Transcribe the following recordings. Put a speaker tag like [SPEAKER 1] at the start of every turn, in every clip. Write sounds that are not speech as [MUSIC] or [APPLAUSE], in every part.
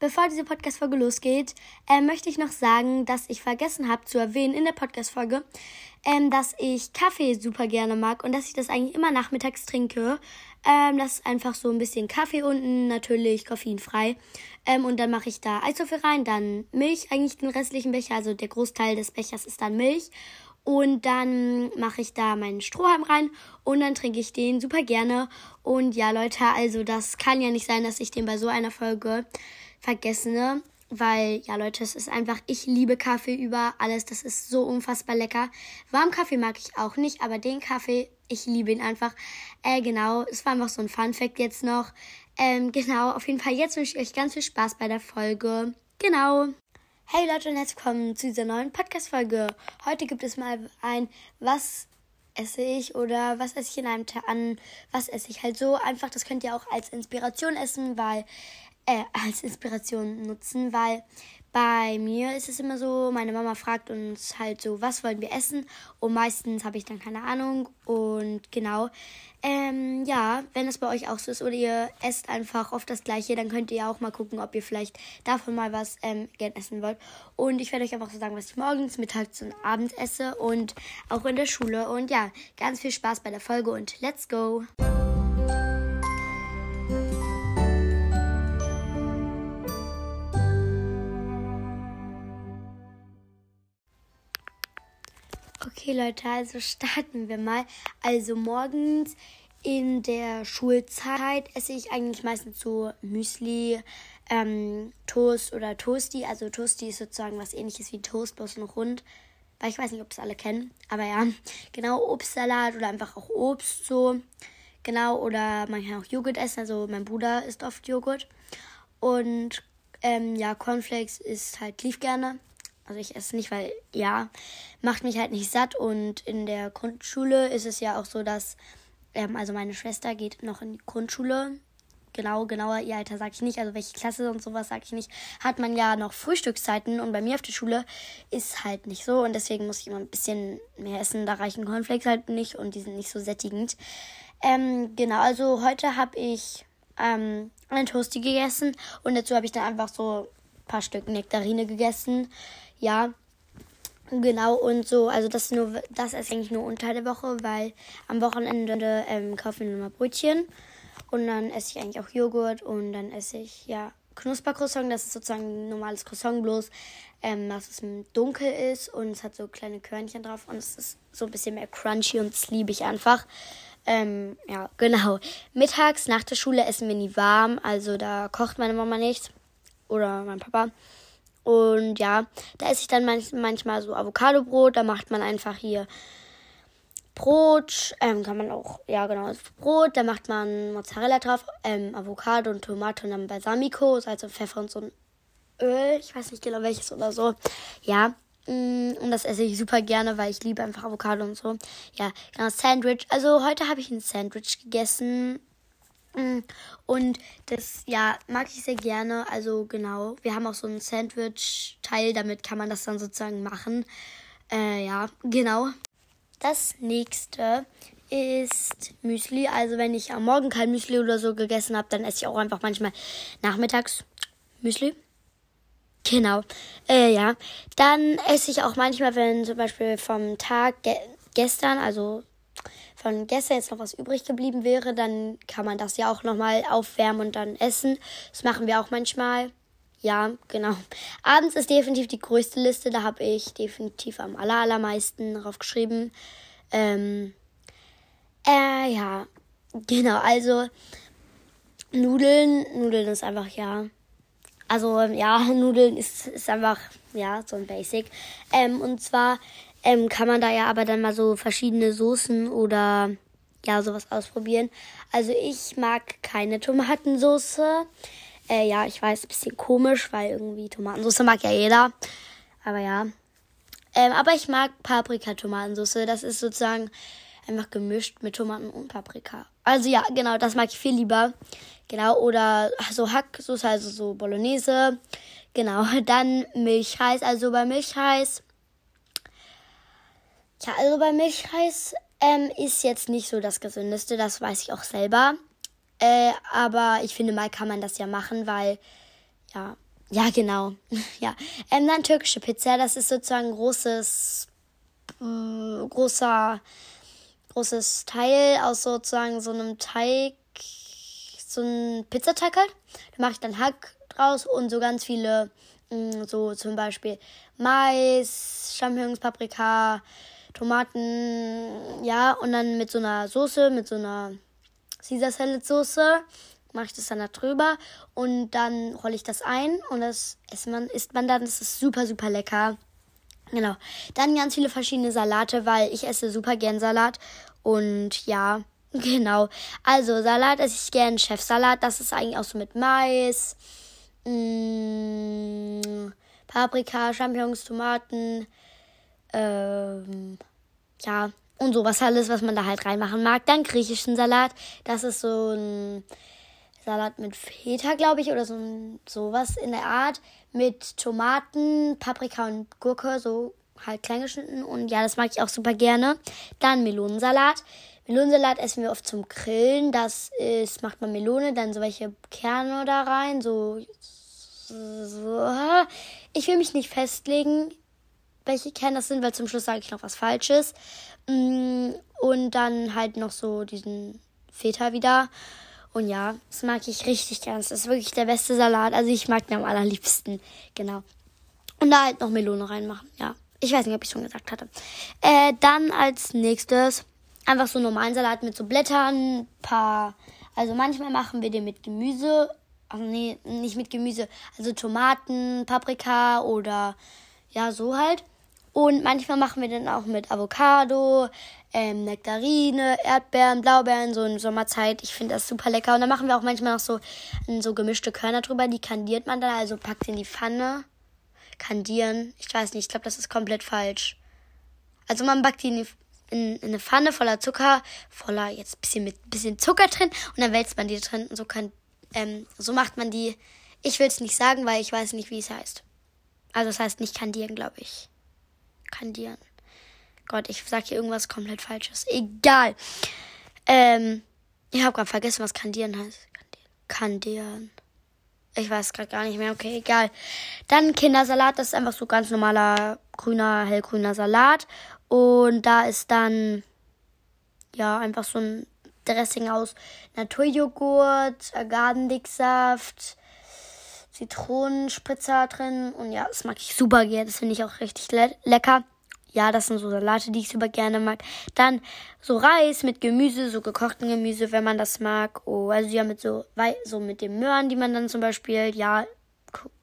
[SPEAKER 1] Bevor diese Podcast-Folge losgeht, äh, möchte ich noch sagen, dass ich vergessen habe zu erwähnen in der Podcast-Folge, ähm, dass ich Kaffee super gerne mag und dass ich das eigentlich immer nachmittags trinke. Ähm, das ist einfach so ein bisschen Kaffee unten, natürlich koffeinfrei. Ähm, und dann mache ich da Eiswürfel rein, dann Milch, eigentlich den restlichen Becher, also der Großteil des Bechers ist dann Milch. Und dann mache ich da meinen Strohhalm rein und dann trinke ich den super gerne. Und ja, Leute, also das kann ja nicht sein, dass ich den bei so einer Folge vergessene. Weil, ja, Leute, es ist einfach, ich liebe Kaffee über alles. Das ist so unfassbar lecker. Warm Kaffee mag ich auch nicht, aber den Kaffee, ich liebe ihn einfach. Äh, genau, es war einfach so ein Fun-Fact jetzt noch. Ähm, genau, auf jeden Fall, jetzt wünsche ich euch ganz viel Spaß bei der Folge. Genau. Hey Leute und herzlich willkommen zu dieser neuen Podcast-Folge. Heute gibt es mal ein Was esse ich oder was esse ich in einem Tag an, was esse ich halt so. Einfach, das könnt ihr auch als Inspiration essen, weil äh, als Inspiration nutzen, weil bei mir ist es immer so, meine Mama fragt uns halt so, was wollen wir essen? Und meistens habe ich dann keine Ahnung. Und genau, ähm, ja, wenn es bei euch auch so ist oder ihr esst einfach oft das Gleiche, dann könnt ihr auch mal gucken, ob ihr vielleicht davon mal was ähm, gern essen wollt. Und ich werde euch einfach so sagen, was ich morgens, mittags und abends esse und auch in der Schule. Und ja, ganz viel Spaß bei der Folge und let's go! Okay, Leute, also starten wir mal. Also morgens in der Schulzeit esse ich eigentlich meistens so Müsli, ähm, Toast oder Toasty. Also Toasty ist sozusagen was ähnliches wie Toast, bloß noch rund. Weil ich weiß nicht, ob es alle kennen. Aber ja, genau, Obstsalat oder einfach auch Obst so. Genau, oder man kann auch Joghurt essen. Also mein Bruder isst oft Joghurt. Und ähm, ja, Cornflakes isst halt lief gerne. Also ich esse nicht, weil ja, macht mich halt nicht satt. Und in der Grundschule ist es ja auch so, dass, ähm, also meine Schwester geht noch in die Grundschule. Genau, genauer ihr Alter sage ich nicht, also welche Klasse und sowas sage ich nicht. Hat man ja noch Frühstückszeiten und bei mir auf der Schule ist halt nicht so und deswegen muss ich immer ein bisschen mehr essen. Da reichen Cornflakes halt nicht und die sind nicht so sättigend. Ähm, genau, also heute habe ich ähm, einen Toasty gegessen und dazu habe ich dann einfach so ein paar Stück Nektarine gegessen. Ja, Genau, und so, also das nur, das ist eigentlich nur unter der Woche, weil am Wochenende ähm, kaufen wir nochmal Brötchen und dann esse ich eigentlich auch Joghurt und dann esse ich, ja, Knuspercroissant, das ist sozusagen ein normales Croissant, bloß ähm, dass es dunkel ist und es hat so kleine Körnchen drauf und es ist so ein bisschen mehr crunchy und das liebe ich einfach. Ähm, ja, genau. Mittags nach der Schule essen wir nie warm, also da kocht meine Mama nicht oder mein Papa. Und ja, da esse ich dann manchmal so Avocado-Brot. Da macht man einfach hier Brot. Ähm, kann man auch, ja genau, Brot. Da macht man Mozzarella drauf, ähm, Avocado und Tomate und dann Balsamico, Salz und Pfeffer und so ein Öl. Ich weiß nicht genau welches oder so. Ja. Mm, und das esse ich super gerne, weil ich liebe einfach Avocado und so. Ja, genau, Sandwich. Also heute habe ich ein Sandwich gegessen und das, ja, mag ich sehr gerne. Also genau, wir haben auch so ein Sandwich-Teil, damit kann man das dann sozusagen machen. Äh, ja, genau. Das nächste ist Müsli. Also wenn ich am Morgen kein Müsli oder so gegessen habe, dann esse ich auch einfach manchmal nachmittags Müsli. Genau. Äh, ja. Dann esse ich auch manchmal, wenn zum Beispiel vom Tag ge gestern, also von gestern jetzt noch was übrig geblieben wäre, dann kann man das ja auch nochmal aufwärmen und dann essen. Das machen wir auch manchmal. Ja, genau. Abends ist definitiv die größte Liste. Da habe ich definitiv am aller, allermeisten drauf geschrieben. Ähm, äh, ja, genau. Also Nudeln, Nudeln ist einfach, ja. Also, ja, [LAUGHS] Nudeln ist, ist einfach, ja, so ein Basic. Ähm, und zwar ähm, kann man da ja aber dann mal so verschiedene Soßen oder ja, sowas ausprobieren. Also ich mag keine Tomatensauce. Äh, ja, ich weiß, ein bisschen komisch, weil irgendwie Tomatensauce mag ja jeder. Aber ja. Ähm, aber ich mag Paprika-Tomatensauce. Das ist sozusagen einfach gemischt mit Tomaten und Paprika. Also ja, genau, das mag ich viel lieber. Genau, oder so Hacksoße, also so Bolognese. Genau, [LAUGHS] dann Milchreis. Also bei Milchreis ja, also bei Milchreis ähm, ist jetzt nicht so das Gesündeste, das weiß ich auch selber. Äh, aber ich finde, mal kann man das ja machen, weil, ja, ja, genau. [LAUGHS] ja. Ähm, dann türkische Pizza, das ist sozusagen ein großes, äh, großer, großes Teil aus sozusagen so einem Teig, so ein Pizzateig halt. Da mache ich dann Hack draus und so ganz viele, mh, mm, so zum Beispiel Mais, Champignons, Paprika, Tomaten, ja, und dann mit so einer Soße, mit so einer Caesar Salad Soße mache ich das dann da drüber und dann rolle ich das ein und das isst man, isst man dann. Das ist super, super lecker. Genau. Dann ganz viele verschiedene Salate, weil ich esse super gern Salat. Und ja, [LAUGHS] genau. Also Salat esse ich gern Chefsalat. Das ist eigentlich auch so mit Mais, mh, mm, Paprika, Champignons, Tomaten, ähm, ja, und sowas alles, was man da halt reinmachen mag. Dann griechischen Salat. Das ist so ein Salat mit Feta, glaube ich, oder so sowas in der Art. Mit Tomaten, Paprika und Gurke, so halt klein geschnitten. Und ja, das mag ich auch super gerne. Dann Melonensalat. Melonensalat essen wir oft zum Grillen. Das ist, macht man Melone, dann so welche Kerne da rein. So, so. Ich will mich nicht festlegen, welche Kerne das sind, weil zum Schluss sage ich noch was Falsches. Mm, und dann halt noch so diesen Feta wieder. Und ja, das mag ich richtig gern. Das ist wirklich der beste Salat. Also ich mag den am allerliebsten. Genau. Und da halt noch Melone reinmachen. Ja. Ich weiß nicht, ob ich schon gesagt hatte. Äh, dann als nächstes einfach so normalen Salat mit so Blättern, paar. Also manchmal machen wir den mit Gemüse. Also nee, nicht mit Gemüse. Also Tomaten, Paprika oder ja, so halt. Und manchmal machen wir den auch mit Avocado, ähm, Nektarine, Erdbeeren, Blaubeeren, so in Sommerzeit. Ich finde das super lecker. Und dann machen wir auch manchmal noch so, so gemischte Körner drüber. Die kandiert man dann, also packt in die Pfanne. Kandieren. Ich weiß nicht, ich glaube, das ist komplett falsch. Also man backt die in, in, in eine Pfanne voller Zucker, voller jetzt bisschen mit bisschen Zucker drin und dann wälzt man die drin und so kann, ähm, so macht man die. Ich will es nicht sagen, weil ich weiß nicht, wie es heißt. Also es heißt nicht kandieren, glaube ich. Kandieren. Gott, ich sag hier irgendwas komplett Falsches. Egal. Ähm, ich habe gerade vergessen, was Kandieren heißt. Kandieren. Ich weiß gerade gar nicht mehr. Okay, egal. Dann Kindersalat. Das ist einfach so ganz normaler grüner, hellgrüner Salat. Und da ist dann, ja, einfach so ein Dressing aus Naturjoghurt, Agavendicksaft, Zitronenspritzer drin. Und ja, das mag ich super gerne. Das finde ich auch richtig le lecker. Ja, das sind so Salate, die ich super gerne mag. Dann so Reis mit Gemüse, so gekochten Gemüse, wenn man das mag. Oh, also ja, mit so, so mit den Möhren, die man dann zum Beispiel, ja,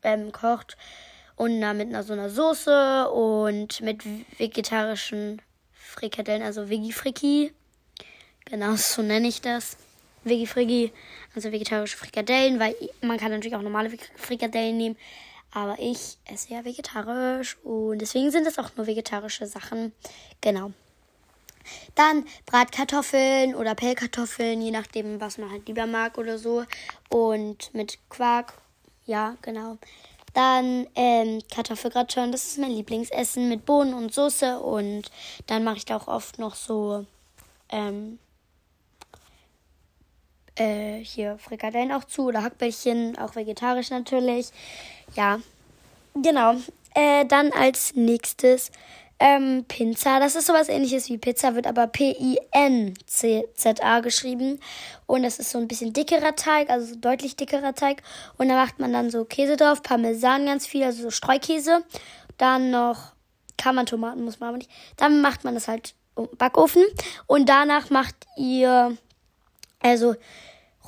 [SPEAKER 1] ähm, kocht. Und dann mit einer, so einer Soße und mit vegetarischen Frikadellen, also Veggie-Friki. Genau, so nenne ich das. Veggie-Friki, also vegetarische Frikadellen, weil man kann natürlich auch normale Frikadellen nehmen. Aber ich esse ja vegetarisch und deswegen sind es auch nur vegetarische Sachen. Genau. Dann Bratkartoffeln oder Pellkartoffeln, je nachdem, was man halt lieber mag oder so. Und mit Quark, ja, genau. Dann ähm, Kartoffelgratin, das ist mein Lieblingsessen mit Bohnen und Soße. Und dann mache ich da auch oft noch so ähm, äh, hier Frikadellen auch zu oder Hackbällchen, auch vegetarisch natürlich. Ja, genau. Äh, dann als nächstes ähm, Pinza. Das ist sowas ähnliches wie Pizza, wird aber P-I-N-C-Z-A geschrieben. Und das ist so ein bisschen dickerer Teig, also so deutlich dickerer Teig. Und da macht man dann so Käse drauf, Parmesan ganz viel, also so Streukäse. Dann noch kann man Tomaten, muss man aber nicht. Dann macht man das halt im Backofen. Und danach macht ihr also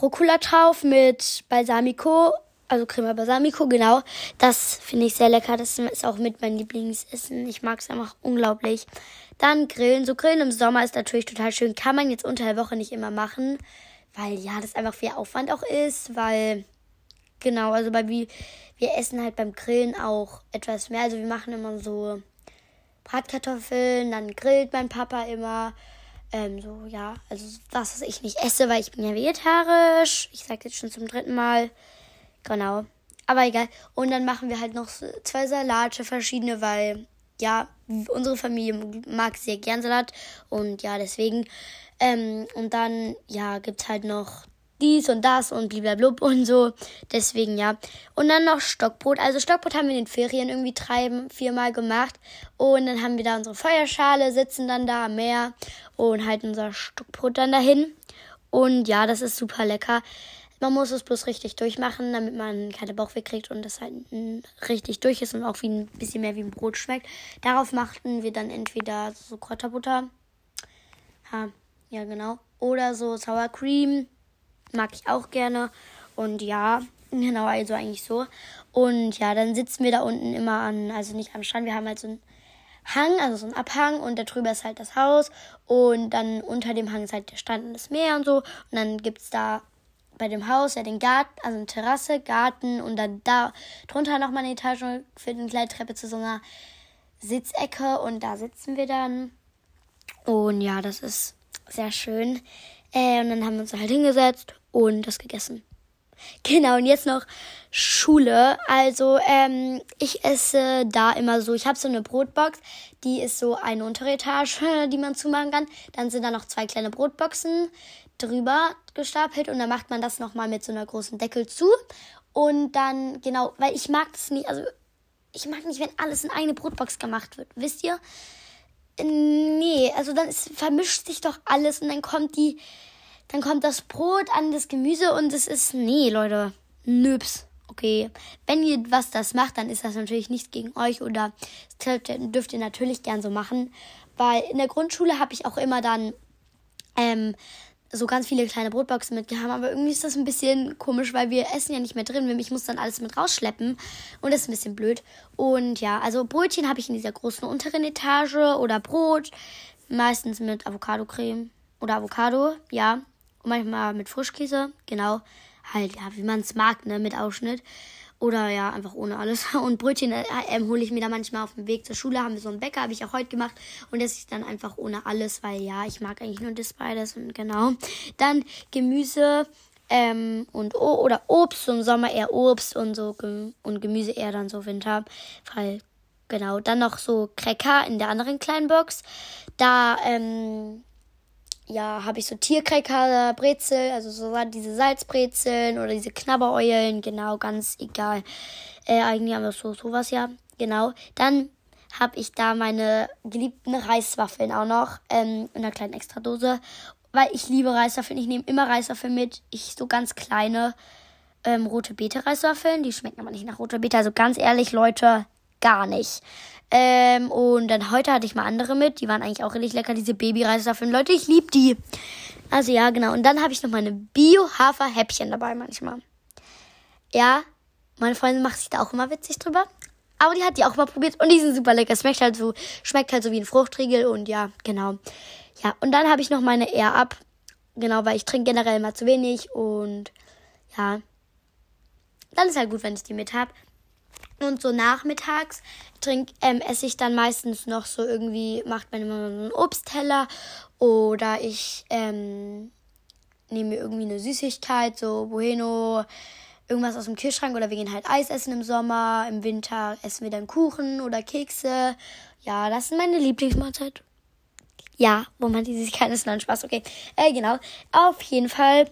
[SPEAKER 1] Rucola drauf mit Balsamico, also Crema Balsamico, genau. Das finde ich sehr lecker. Das ist auch mit meinem Lieblingsessen. Ich mag es einfach unglaublich. Dann Grillen. So Grillen im Sommer ist natürlich total schön. Kann man jetzt unter der Woche nicht immer machen, weil ja, das einfach viel Aufwand auch ist, weil genau, also bei wie wir essen halt beim Grillen auch etwas mehr. Also wir machen immer so Bratkartoffeln, dann grillt mein Papa immer. Ähm, so, ja, also das, was ich nicht esse, weil ich bin ja vegetarisch. Ich sage jetzt schon zum dritten Mal. Genau. Aber egal. Und dann machen wir halt noch zwei Salate, verschiedene, weil, ja, unsere Familie mag sehr gern Salat. Und ja, deswegen. Ähm, und dann, ja, gibt es halt noch dies und das und blablabla und so. Deswegen ja. Und dann noch Stockbrot. Also Stockbrot haben wir in den Ferien irgendwie drei, viermal gemacht. Und dann haben wir da unsere Feuerschale, sitzen dann da am Meer und halten unser Stockbrot dann dahin. Und ja, das ist super lecker. Man muss es bloß richtig durchmachen, damit man keine Bauchweh kriegt und das halt richtig durch ist und auch wie ein bisschen mehr wie ein Brot schmeckt. Darauf machten wir dann entweder so Kräuterbutter. Ha, ja, genau. Oder so Sour Cream mag ich auch gerne. Und ja, genau, also eigentlich so. Und ja, dann sitzen wir da unten immer an, also nicht am Strand, wir haben halt so einen Hang, also so einen Abhang und da drüber ist halt das Haus und dann unter dem Hang ist halt der Strand und das Meer und so. Und dann gibt es da bei dem Haus ja den Garten, also eine Terrasse, Garten und dann da drunter nochmal eine Etage für eine kleine zu so einer Sitzecke und da sitzen wir dann. Und ja, das ist sehr schön. Äh, und dann haben wir uns halt hingesetzt und das gegessen. Genau, und jetzt noch Schule. Also, ähm, ich esse da immer so. Ich habe so eine Brotbox, die ist so eine untere Etage, [LAUGHS] die man zumachen kann. Dann sind da noch zwei kleine Brotboxen drüber gestapelt und dann macht man das nochmal mit so einer großen Deckel zu. Und dann, genau, weil ich mag das nicht, also ich mag nicht, wenn alles in eine Brotbox gemacht wird. Wisst ihr? Nee, also dann ist, vermischt sich doch alles und dann kommt die, dann kommt das Brot an das Gemüse und es ist, nee, Leute, nöps. Okay, wenn ihr was das macht, dann ist das natürlich nichts gegen euch oder dürft ihr natürlich gern so machen, weil in der Grundschule habe ich auch immer dann ähm, so ganz viele kleine Brotboxen mitgehabt, aber irgendwie ist das ein bisschen komisch, weil wir essen ja nicht mehr drin. Ich muss dann alles mit rausschleppen und das ist ein bisschen blöd. Und ja, also Brötchen habe ich in dieser großen unteren Etage oder Brot, meistens mit Avocado-Creme oder Avocado, ja. Und manchmal mit Frischkäse, genau. Halt, ja, wie man es mag, ne, mit Ausschnitt. Oder ja, einfach ohne alles. [LAUGHS] Und Brötchen äh, äh, hole ich mir da manchmal auf dem Weg zur Schule. Haben wir so einen Bäcker, habe ich auch heute gemacht. Und das ist dann einfach ohne alles, weil ja, ich mag eigentlich nur das beides. Und genau. Dann Gemüse ähm, und o oder Obst. Im Sommer eher Obst und so und Gemüse eher dann so Winter. Weil, genau. Dann noch so Cracker in der anderen kleinen Box. Da, ähm, ja, habe ich so Tierkräcker, Brezel, also so diese Salzbrezeln oder diese Knabbereulen, genau, ganz egal. Äh, eigentlich haben wir so sowas ja, genau. Dann habe ich da meine geliebten Reiswaffeln auch noch ähm, in einer kleinen Extradose, weil ich liebe Reiswaffeln. Ich nehme immer Reiswaffeln mit. Ich so ganz kleine ähm, rote Beete Reiswaffeln, die schmecken aber nicht nach roter Beete. Also ganz ehrlich, Leute, gar nicht. Ähm, und dann heute hatte ich mal andere mit. Die waren eigentlich auch richtig lecker, diese Baby-Reiswaffeln. Leute, ich liebe die. Also ja, genau. Und dann habe ich noch meine Bio-Hafer-Häppchen dabei manchmal. Ja, meine Freundin macht sich da auch immer witzig drüber. Aber die hat die auch mal probiert und die sind super lecker. Es schmeckt halt so, schmeckt halt so wie ein Fruchtriegel und ja, genau. Ja, und dann habe ich noch meine Air Up. Genau, weil ich trinke generell immer zu wenig und ja. Dann ist halt gut, wenn ich die mit habe. Und so nachmittags trink, ähm, esse ich dann meistens noch so irgendwie, macht meine Mama so einen Obstteller oder ich ähm, nehme mir irgendwie eine Süßigkeit, so Bueno, irgendwas aus dem Kühlschrank oder wir gehen halt Eis essen im Sommer, im Winter essen wir dann Kuchen oder Kekse. Ja, das ist meine Lieblingsmahlzeit. Ja, wo man die Süßigkeit ist, dann Spaß, okay. Äh, genau. Auf jeden Fall.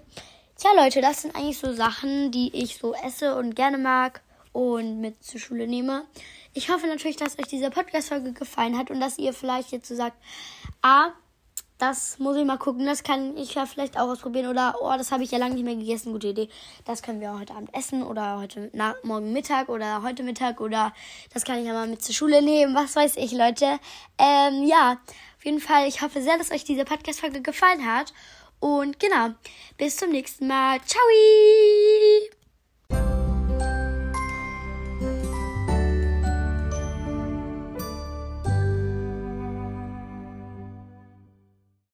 [SPEAKER 1] Ja, Leute, das sind eigentlich so Sachen, die ich so esse und gerne mag und mit zur Schule nehme. Ich hoffe natürlich, dass euch diese Podcast-Folge gefallen hat und dass ihr vielleicht jetzt so sagt, ah, das muss ich mal gucken, das kann ich ja vielleicht auch ausprobieren oder, oh, das habe ich ja lange nicht mehr gegessen, gute Idee. Das können wir heute Abend essen oder heute nach, morgen Mittag oder heute Mittag oder das kann ich ja mal mit zur Schule nehmen, was weiß ich, Leute. Ähm, ja, auf jeden Fall, ich hoffe sehr, dass euch diese Podcast-Folge gefallen hat und genau, bis zum nächsten Mal. Ciao!